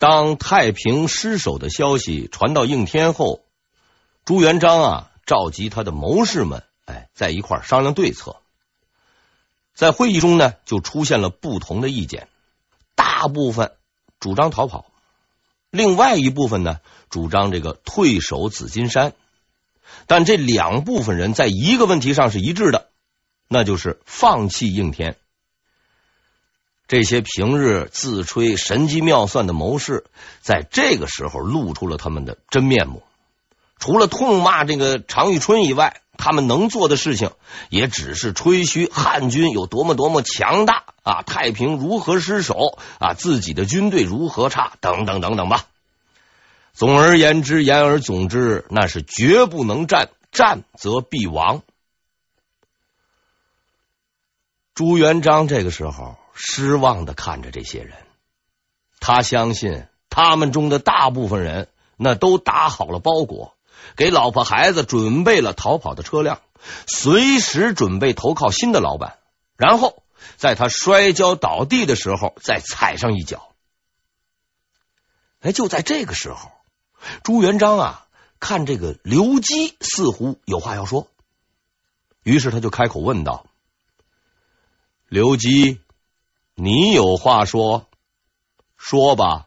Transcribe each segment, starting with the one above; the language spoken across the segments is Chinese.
当太平失守的消息传到应天后，朱元璋啊召集他的谋士们，哎，在一块商量对策。在会议中呢，就出现了不同的意见，大部分主张逃跑，另外一部分呢主张这个退守紫金山。但这两部分人在一个问题上是一致的，那就是放弃应天。这些平日自吹神机妙算的谋士，在这个时候露出了他们的真面目。除了痛骂这个常遇春以外，他们能做的事情也只是吹嘘汉军有多么多么强大啊，太平如何失守啊，自己的军队如何差，等等等等吧。总而言之，言而总之，那是绝不能战，战则必亡。朱元璋这个时候。失望的看着这些人，他相信他们中的大部分人那都打好了包裹，给老婆孩子准备了逃跑的车辆，随时准备投靠新的老板，然后在他摔跤倒地的时候再踩上一脚。哎，就在这个时候，朱元璋啊，看这个刘基似乎有话要说，于是他就开口问道：“刘基。”你有话说，说吧。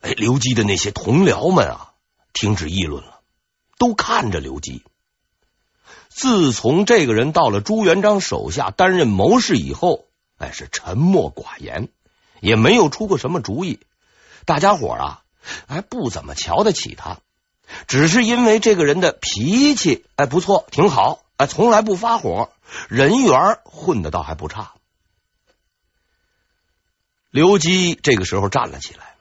哎，刘基的那些同僚们啊，停止议论了，都看着刘基。自从这个人到了朱元璋手下担任谋士以后，哎，是沉默寡言，也没有出过什么主意。大家伙啊，还不怎么瞧得起他，只是因为这个人的脾气，哎，不错，挺好，哎，从来不发火。人缘混的倒还不差。刘基这个时候站了起来，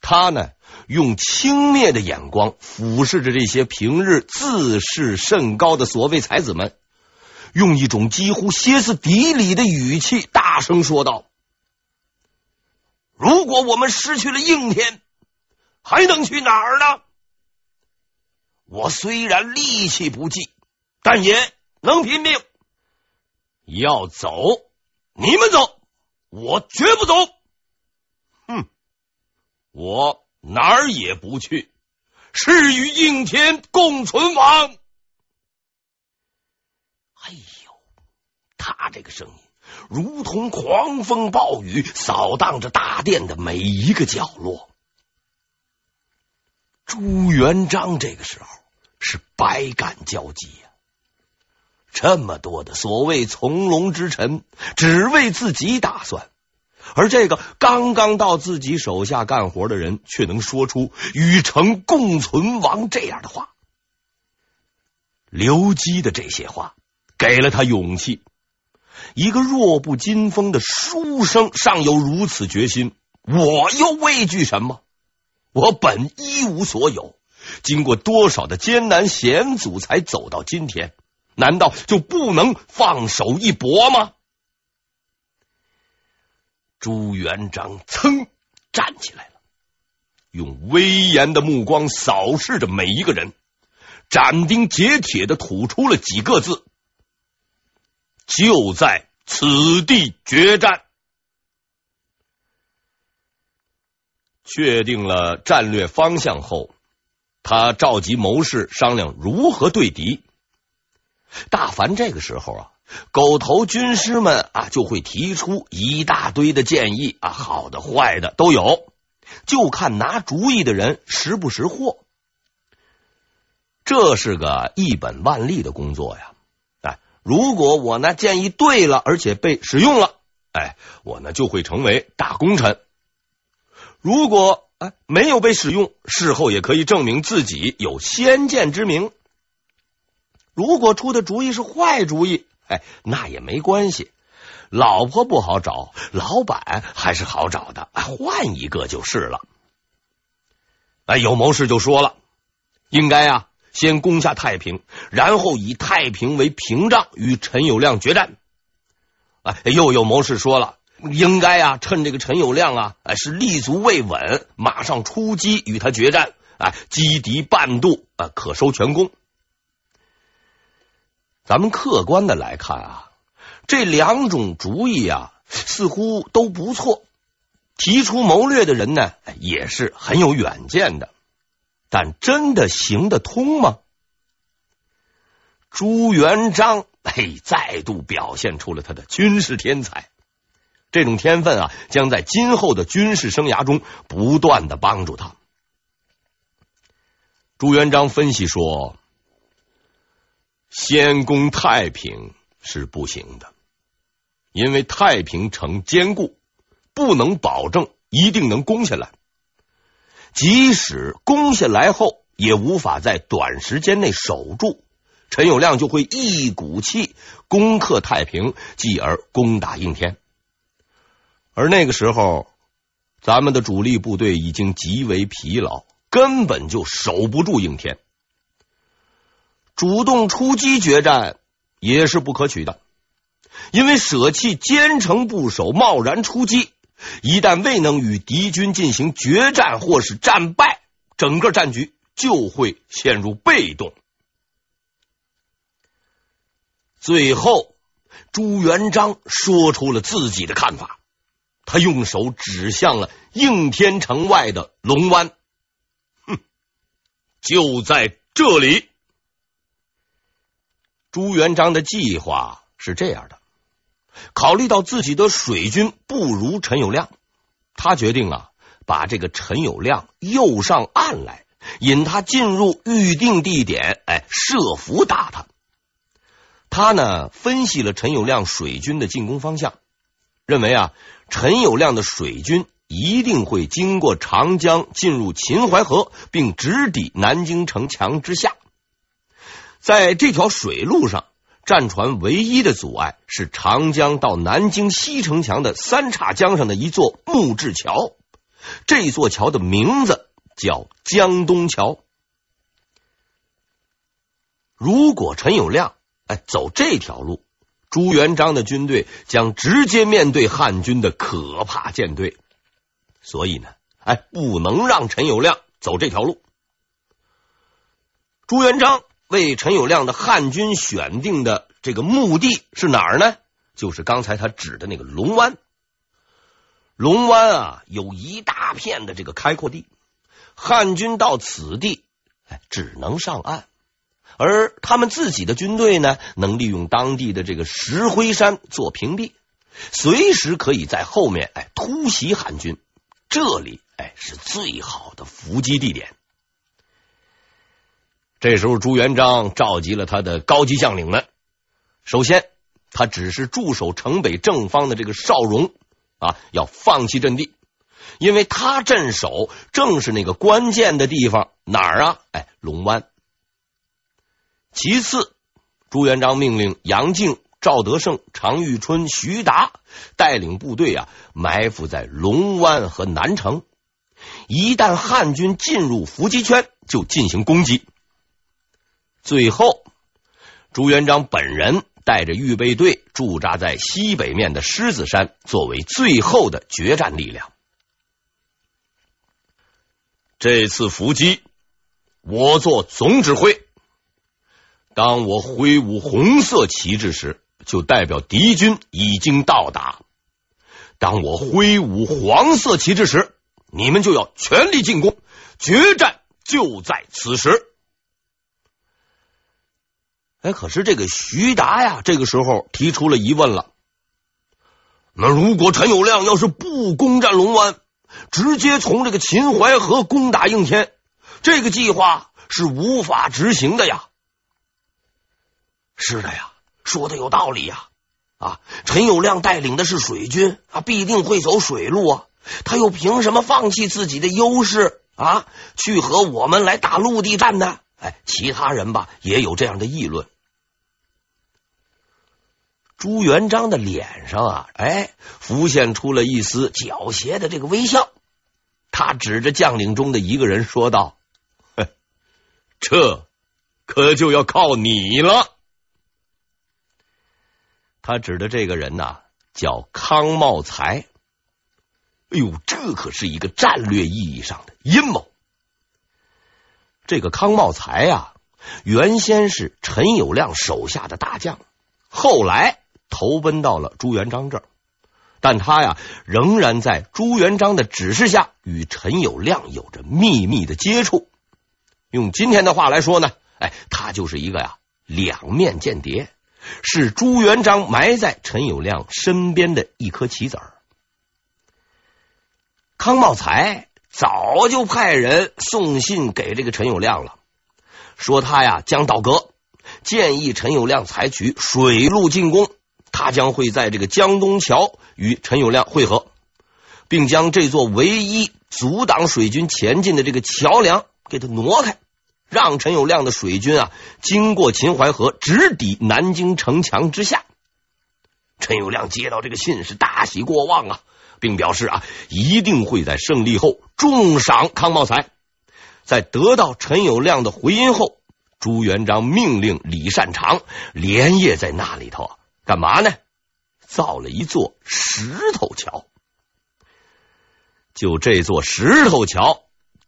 他呢用轻蔑的眼光俯视着这些平日自视甚高的所谓才子们，用一种几乎歇斯底里的语气大声说道：“如果我们失去了应天，还能去哪儿呢？我虽然力气不济，但也……”能拼命，要走你们走，我绝不走。哼，我哪儿也不去，誓与应天共存亡。哎呦，他这个声音如同狂风暴雨，扫荡着大殿的每一个角落。朱元璋这个时候是百感交集呀。这么多的所谓从龙之臣，只为自己打算，而这个刚刚到自己手下干活的人，却能说出“与城共存亡”这样的话。刘基的这些话给了他勇气。一个弱不禁风的书生尚有如此决心，我又畏惧什么？我本一无所有，经过多少的艰难险阻，才走到今天。难道就不能放手一搏吗？朱元璋噌站起来了，用威严的目光扫视着每一个人，斩钉截铁的吐出了几个字：“就在此地决战。”确定了战略方向后，他召集谋士商量如何对敌。大凡这个时候啊，狗头军师们啊就会提出一大堆的建议啊，好的坏的都有，就看拿主意的人识不识货。这是个一本万利的工作呀！哎，如果我呢建议对了，而且被使用了，哎，我呢就会成为大功臣。如果哎没有被使用，事后也可以证明自己有先见之明。如果出的主意是坏主意，哎，那也没关系。老婆不好找，老板还是好找的，换一个就是了。哎，有谋士就说了，应该啊，先攻下太平，然后以太平为屏障，与陈友谅决战。哎，又有谋士说了，应该啊，趁这个陈友谅啊，哎，是立足未稳，马上出击与他决战，哎，击敌半渡，啊，可收全功。咱们客观的来看啊，这两种主意啊，似乎都不错，提出谋略的人呢，也是很有远见的。但真的行得通吗？朱元璋嘿，再度表现出了他的军事天才。这种天分啊，将在今后的军事生涯中不断的帮助他。朱元璋分析说：“先攻太平是不行的，因为太平城坚固，不能保证一定能攻下来。即使攻下来后，也无法在短时间内守住。陈友谅就会一股气攻克太平，继而攻打应天。而那个时候，咱们的主力部队已经极为疲劳。”根本就守不住应天，主动出击决战也是不可取的，因为舍弃坚城不守，贸然出击，一旦未能与敌军进行决战或是战败，整个战局就会陷入被动。最后，朱元璋说出了自己的看法，他用手指向了应天城外的龙湾。哼就在这里，朱元璋的计划是这样的：考虑到自己的水军不如陈友谅，他决定啊，把这个陈友谅诱上岸来，引他进入预定地点，哎，设伏打他。他呢，分析了陈友谅水军的进攻方向，认为啊，陈友谅的水军。一定会经过长江进入秦淮河，并直抵南京城墙之下。在这条水路上，战船唯一的阻碍是长江到南京西城墙的三岔江上的一座木质桥。这座桥的名字叫江东桥。如果陈友谅哎走这条路，朱元璋的军队将直接面对汉军的可怕舰队。所以呢，哎，不能让陈友谅走这条路。朱元璋为陈友谅的汉军选定的这个墓地是哪儿呢？就是刚才他指的那个龙湾。龙湾啊，有一大片的这个开阔地，汉军到此地，哎，只能上岸，而他们自己的军队呢，能利用当地的这个石灰山做屏蔽，随时可以在后面哎突袭汉军。这里哎是最好的伏击地点。这时候，朱元璋召集了他的高级将领们。首先，他指示驻守城北正方的这个邵荣啊，要放弃阵地，因为他镇守正是那个关键的地方。哪儿啊？哎，龙湾。其次，朱元璋命令杨靖。赵德胜、常遇春、徐达带领部队啊，埋伏在龙湾和南城。一旦汉军进入伏击圈，就进行攻击。最后，朱元璋本人带着预备队驻扎在西北面的狮子山，作为最后的决战力量。这次伏击，我做总指挥。当我挥舞红色旗帜时，就代表敌军已经到达。当我挥舞黄色旗帜时，你们就要全力进攻，决战就在此时。哎，可是这个徐达呀，这个时候提出了疑问了。那如果陈友谅要是不攻占龙湾，直接从这个秦淮河攻打应天，这个计划是无法执行的呀。是的呀。说的有道理呀！啊，陈友谅带领的是水军啊，必定会走水路啊。他又凭什么放弃自己的优势啊，去和我们来打陆地战呢？哎，其他人吧也有这样的议论。朱元璋的脸上啊，哎，浮现出了一丝狡黠的这个微笑。他指着将领中的一个人说道：“哼，这可就要靠你了。”他指的这个人呐，叫康茂才。哎呦，这可是一个战略意义上的阴谋。这个康茂才呀，原先是陈友谅手下的大将，后来投奔到了朱元璋这儿。但他呀，仍然在朱元璋的指示下与陈友谅有着秘密的接触。用今天的话来说呢，哎，他就是一个呀两面间谍，是朱元璋埋在陈友谅身边的一颗棋子儿。康茂才早就派人送信给这个陈友谅了，说他呀将倒戈，建议陈友谅采取水陆进攻。他将会在这个江东桥与陈友谅会合，并将这座唯一阻挡水军前进的这个桥梁给他挪开，让陈友谅的水军啊经过秦淮河，直抵南京城墙之下。陈友谅接到这个信是大喜过望啊，并表示啊一定会在胜利后重赏康茂才。在得到陈友谅的回音后，朱元璋命令李善长连夜在那里头。干嘛呢？造了一座石头桥，就这座石头桥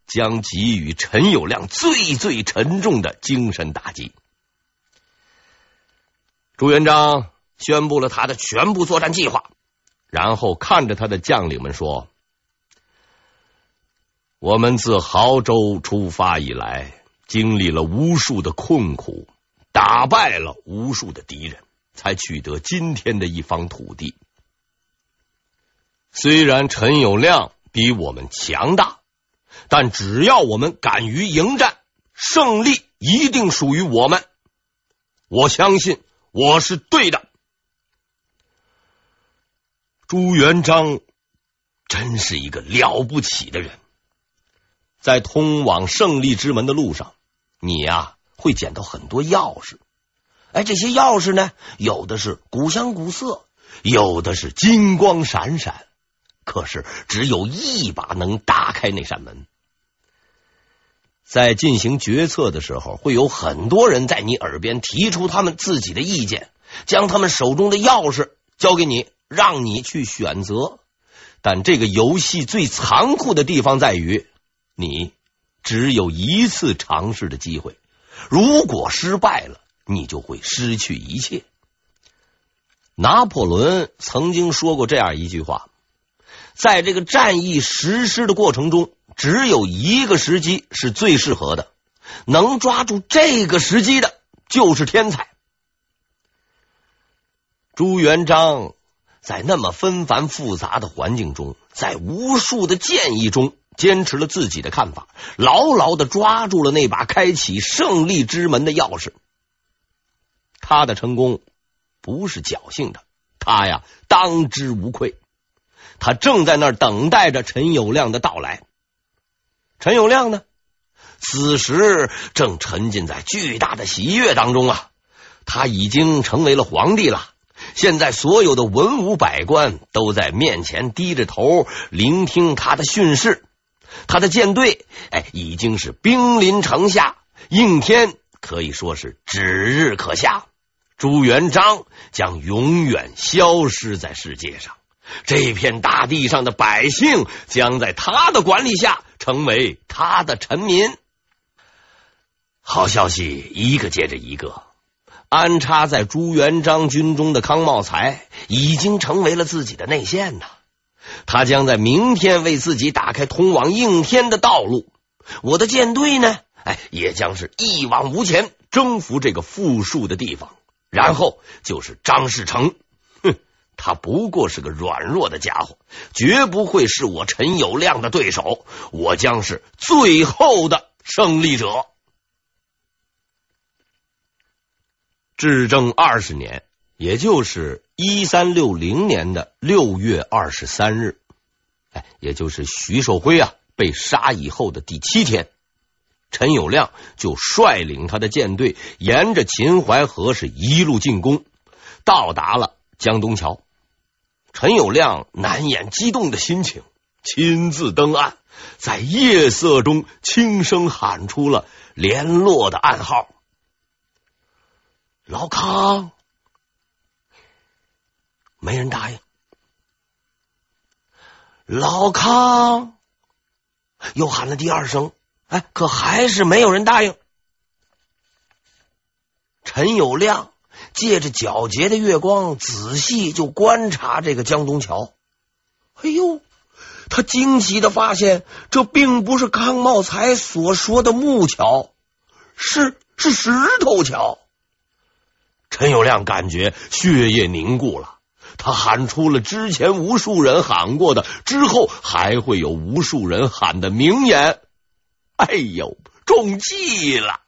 将给予陈友谅最最沉重的精神打击。朱元璋宣布了他的全部作战计划，然后看着他的将领们说：“我们自亳州出发以来，经历了无数的困苦，打败了无数的敌人。”才取得今天的一方土地。虽然陈友谅比我们强大，但只要我们敢于迎战，胜利一定属于我们。我相信我是对的。朱元璋真是一个了不起的人，在通往胜利之门的路上，你呀会捡到很多钥匙。哎，这些钥匙呢，有的是古香古色，有的是金光闪闪，可是只有一把能打开那扇门。在进行决策的时候，会有很多人在你耳边提出他们自己的意见，将他们手中的钥匙交给你，让你去选择。但这个游戏最残酷的地方在于，你只有一次尝试的机会，如果失败了。你就会失去一切。拿破仑曾经说过这样一句话：在这个战役实施的过程中，只有一个时机是最适合的，能抓住这个时机的，就是天才。朱元璋在那么纷繁复杂的环境中，在无数的建议中，坚持了自己的看法，牢牢的抓住了那把开启胜利之门的钥匙。他的成功不是侥幸的，他呀当之无愧。他正在那儿等待着陈友谅的到来。陈友谅呢，此时正沉浸在巨大的喜悦当中啊！他已经成为了皇帝了。现在所有的文武百官都在面前低着头聆听他的训示。他的舰队哎，已经是兵临城下，应天可以说是指日可下。朱元璋将永远消失在世界上，这片大地上的百姓将在他的管理下成为他的臣民。好消息一个接着一个，安插在朱元璋军中的康茂才已经成为了自己的内线呐，他将在明天为自己打开通往应天的道路。我的舰队呢，哎，也将是一往无前，征服这个富庶的地方。然后就是张士诚，哼，他不过是个软弱的家伙，绝不会是我陈友谅的对手。我将是最后的胜利者。至正二十年，也就是一三六零年的六月二十三日，哎，也就是徐寿辉啊被杀以后的第七天。陈友谅就率领他的舰队，沿着秦淮河是一路进攻，到达了江东桥。陈友谅难掩激动的心情，亲自登岸，在夜色中轻声喊出了联络的暗号：“老康。”没人答应。老康又喊了第二声。哎，可还是没有人答应。陈友谅借着皎洁的月光，仔细就观察这个江东桥。哎呦！他惊奇的发现，这并不是康茂才所说的木桥，是是石头桥。陈友谅感觉血液凝固了，他喊出了之前无数人喊过的，之后还会有无数人喊的名言：“ 哎呦，中计了！”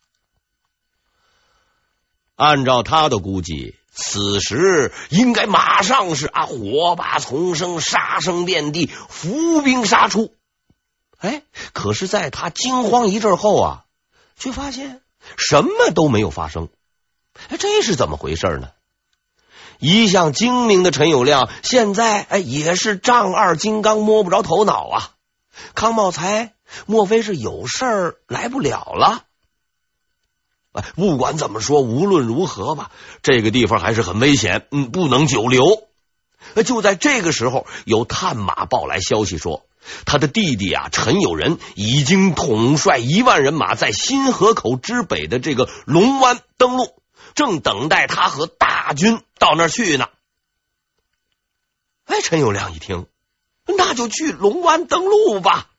按照他的估计。此时应该马上是啊，火把丛生，杀声遍地，伏兵杀出。哎，可是，在他惊慌一阵后啊，却发现什么都没有发生。哎，这是怎么回事呢？一向精明的陈友谅，现在哎也是丈二金刚摸不着头脑啊。康茂才莫非是有事儿来不了了？哎，不管怎么说，无论如何吧，这个地方还是很危险，嗯，不能久留。就在这个时候，有探马报来消息说，他的弟弟啊，陈友仁已经统帅一万人马在新河口之北的这个龙湾登陆，正等待他和大军到那儿去呢。哎，陈友谅一听，那就去龙湾登陆吧。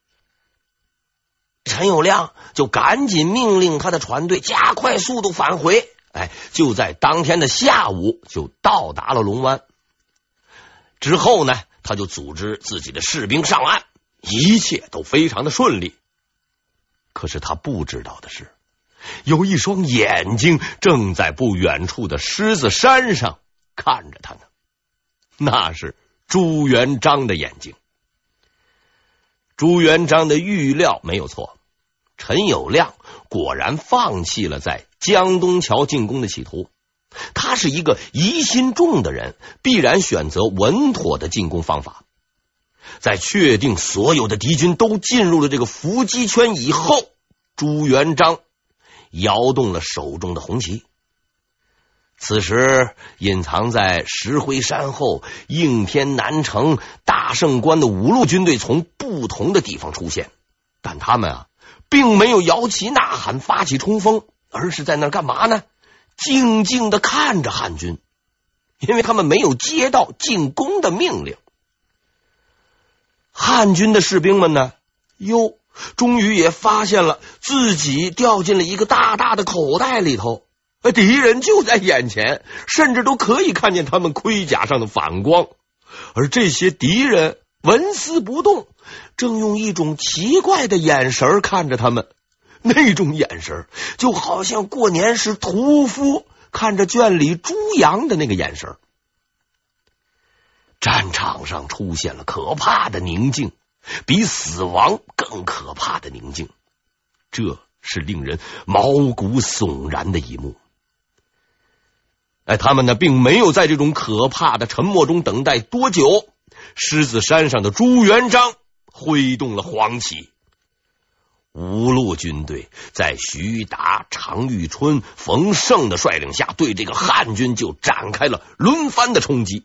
陈友谅就赶紧命令他的船队加快速度返回。哎，就在当天的下午就到达了龙湾。之后呢，他就组织自己的士兵上岸，一切都非常的顺利。可是他不知道的是，有一双眼睛正在不远处的狮子山上看着他呢。那是朱元璋的眼睛。朱元璋的预料没有错，陈友谅果然放弃了在江东桥进攻的企图。他是一个疑心重的人，必然选择稳妥的进攻方法。在确定所有的敌军都进入了这个伏击圈以后，朱元璋摇动了手中的红旗。此时，隐藏在石灰山后应天南城大胜关的五路军队从不同的地方出现，但他们啊，并没有摇旗呐喊、发起冲锋，而是在那干嘛呢？静静的看着汉军，因为他们没有接到进攻的命令。汉军的士兵们呢，哟，终于也发现了自己掉进了一个大大的口袋里头。敌人就在眼前，甚至都可以看见他们盔甲上的反光，而这些敌人纹丝不动，正用一种奇怪的眼神看着他们。那种眼神就好像过年时屠夫看着圈里猪羊的那个眼神。战场上出现了可怕的宁静，比死亡更可怕的宁静。这是令人毛骨悚然的一幕。哎，他们呢，并没有在这种可怕的沉默中等待多久。狮子山上的朱元璋挥动了黄旗，五路军队在徐达、常遇春、冯胜的率领下，对这个汉军就展开了轮番的冲击。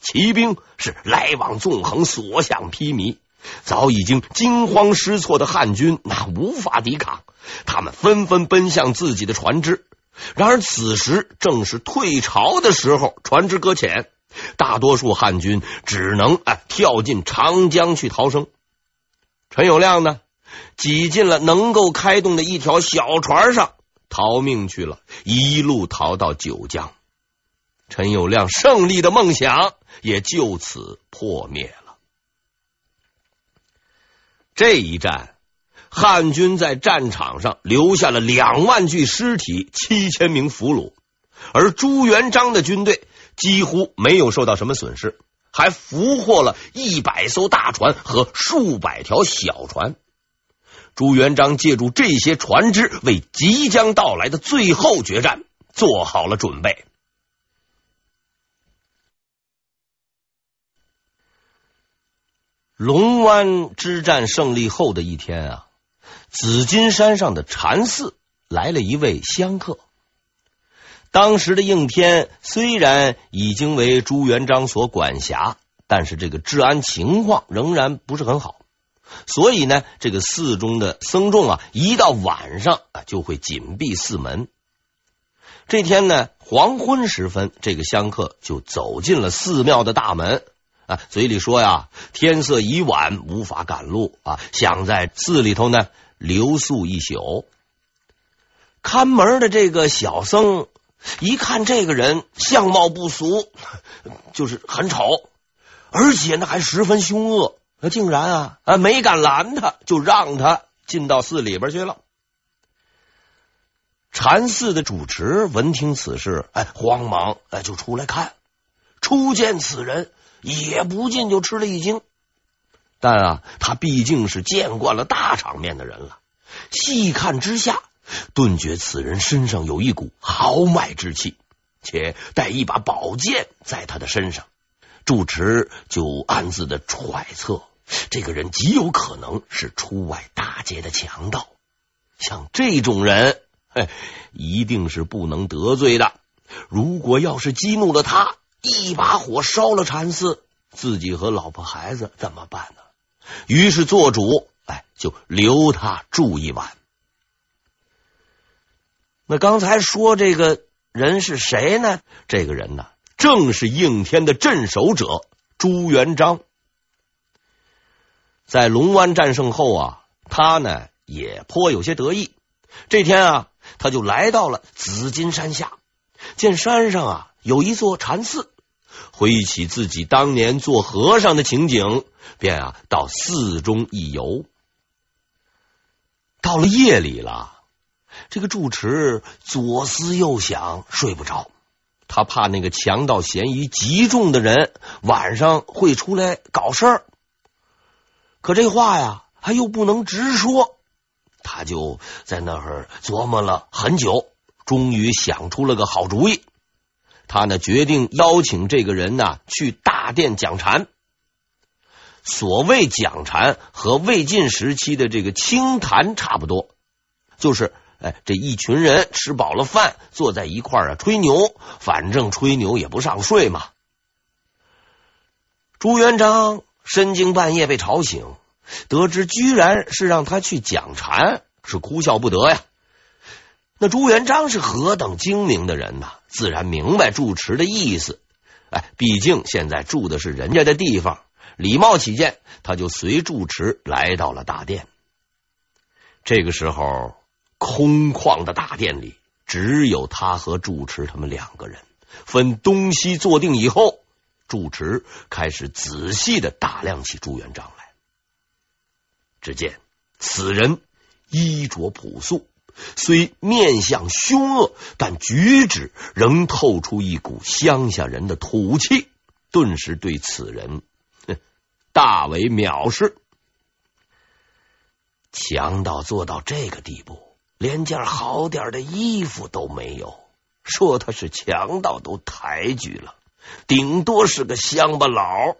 骑兵是来往纵横，所向披靡，早已经惊慌失措的汉军那无法抵抗，他们纷纷奔向自己的船只。然而此时正是退潮的时候，船只搁浅，大多数汉军只能哎跳进长江去逃生。陈友谅呢，挤进了能够开动的一条小船上逃命去了，一路逃到九江。陈友谅胜利的梦想也就此破灭了。这一战。汉军在战场上留下了两万具尸体、七千名俘虏，而朱元璋的军队几乎没有受到什么损失，还俘获了一百艘大船和数百条小船。朱元璋借助这些船只，为即将到来的最后决战做好了准备。龙湾之战胜利后的一天啊。紫金山上的禅寺来了一位香客。当时的应天虽然已经为朱元璋所管辖，但是这个治安情况仍然不是很好。所以呢，这个寺中的僧众啊，一到晚上啊就会紧闭寺门。这天呢，黄昏时分，这个香客就走进了寺庙的大门。啊，嘴里说呀，天色已晚，无法赶路啊，想在寺里头呢留宿一宿。看门的这个小僧一看这个人相貌不俗，就是很丑，而且呢还十分凶恶，竟然啊啊没敢拦他，就让他进到寺里边去了。禅寺的主持闻听此事，哎，慌忙哎就出来看，初见此人，也不禁就吃了一惊。但啊，他毕竟是见惯了大场面的人了，细看之下，顿觉此人身上有一股豪迈之气，且带一把宝剑在他的身上。住持就暗自的揣测，这个人极有可能是出外打劫的强盗。像这种人。嘿，一定是不能得罪的。如果要是激怒了他，一把火烧了禅寺，自己和老婆孩子怎么办呢？于是做主，哎，就留他住一晚。那刚才说这个人是谁呢？这个人呢，正是应天的镇守者朱元璋。在龙湾战胜后啊，他呢也颇有些得意。这天啊。他就来到了紫金山下，见山上啊有一座禅寺，回忆起自己当年做和尚的情景，便啊到寺中一游。到了夜里了，这个住持左思右想，睡不着。他怕那个强盗嫌疑极重的人晚上会出来搞事儿，可这话呀，他又不能直说。他就在那儿琢磨了很久，终于想出了个好主意。他呢决定邀请这个人呢去大殿讲禅。所谓讲禅和魏晋时期的这个清谈差不多，就是哎这一群人吃饱了饭，坐在一块儿啊吹牛，反正吹牛也不上税嘛。朱元璋深更半夜被吵醒。得知居然是让他去讲禅，是哭笑不得呀。那朱元璋是何等精明的人呐，自然明白住持的意思。哎，毕竟现在住的是人家的地方，礼貌起见，他就随住持来到了大殿。这个时候，空旷的大殿里只有他和住持他们两个人。分东西坐定以后，住持开始仔细的打量起朱元璋来。只见此人衣着朴素，虽面相凶恶，但举止仍透出一股乡下人的土气，顿时对此人哼大为藐视。强盗做到这个地步，连件好点的衣服都没有，说他是强盗都抬举了，顶多是个乡巴佬。